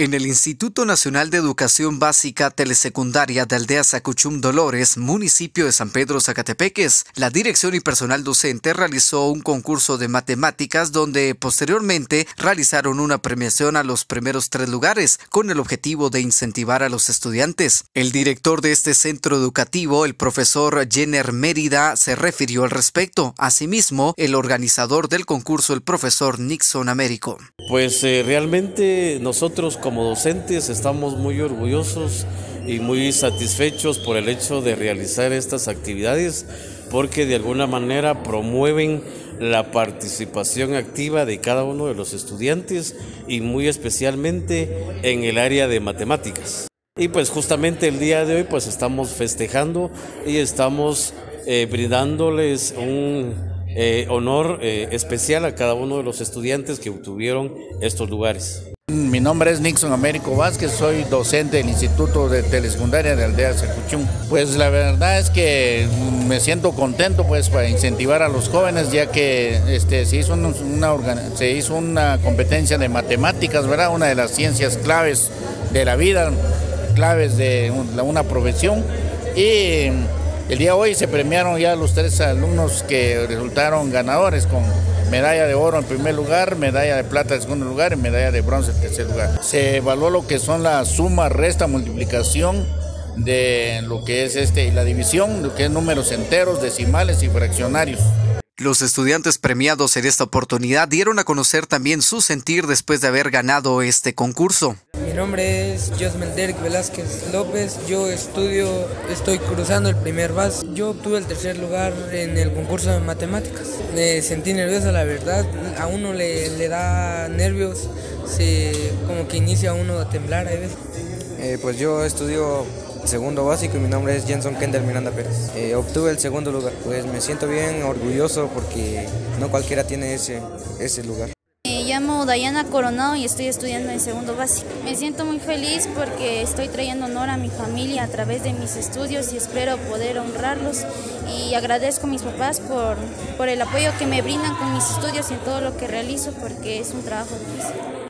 En el Instituto Nacional de Educación Básica Telesecundaria de Aldea Sacuchum Dolores, municipio de San Pedro Zacatepeques, la dirección y personal docente realizó un concurso de matemáticas donde posteriormente realizaron una premiación a los primeros tres lugares con el objetivo de incentivar a los estudiantes. El director de este centro educativo, el profesor Jenner Mérida, se refirió al respecto. Asimismo, el organizador del concurso, el profesor Nixon Américo. Pues eh, realmente nosotros como docentes estamos muy orgullosos y muy satisfechos por el hecho de realizar estas actividades porque de alguna manera promueven la participación activa de cada uno de los estudiantes y muy especialmente en el área de matemáticas. Y pues justamente el día de hoy pues estamos festejando y estamos eh, brindándoles un eh, honor eh, especial a cada uno de los estudiantes que obtuvieron estos lugares. Mi nombre es Nixon Américo Vázquez, soy docente del Instituto de Telesecundaria de Aldea Secuchún. Pues la verdad es que me siento contento pues para incentivar a los jóvenes ya que este, se, hizo una, se hizo una competencia de matemáticas, ¿verdad? Una de las ciencias claves de la vida, claves de una profesión. Y el día de hoy se premiaron ya los tres alumnos que resultaron ganadores con medalla de oro en primer lugar, medalla de plata en segundo lugar y medalla de bronce en tercer lugar. Se evaluó lo que son la suma, resta, multiplicación de lo que es este y la división, lo que es números enteros, decimales y fraccionarios. Los estudiantes premiados en esta oportunidad dieron a conocer también su sentir después de haber ganado este concurso. Mi nombre es Josmel Derek Velázquez López, yo estudio, estoy cruzando el primer bus. Yo obtuve el tercer lugar en el concurso de matemáticas. Me sentí nerviosa, la verdad, a uno le, le da nervios, se, como que inicia uno a temblar a veces. Eh, pues yo estudio segundo básico y mi nombre es Jenson Kendall Miranda Pérez. Eh, obtuve el segundo lugar, pues me siento bien orgulloso porque no cualquiera tiene ese, ese lugar. Me llamo Dayana Coronado y estoy estudiando en segundo básico. Me siento muy feliz porque estoy trayendo honor a mi familia a través de mis estudios y espero poder honrarlos y agradezco a mis papás por, por el apoyo que me brindan con mis estudios y en todo lo que realizo porque es un trabajo difícil.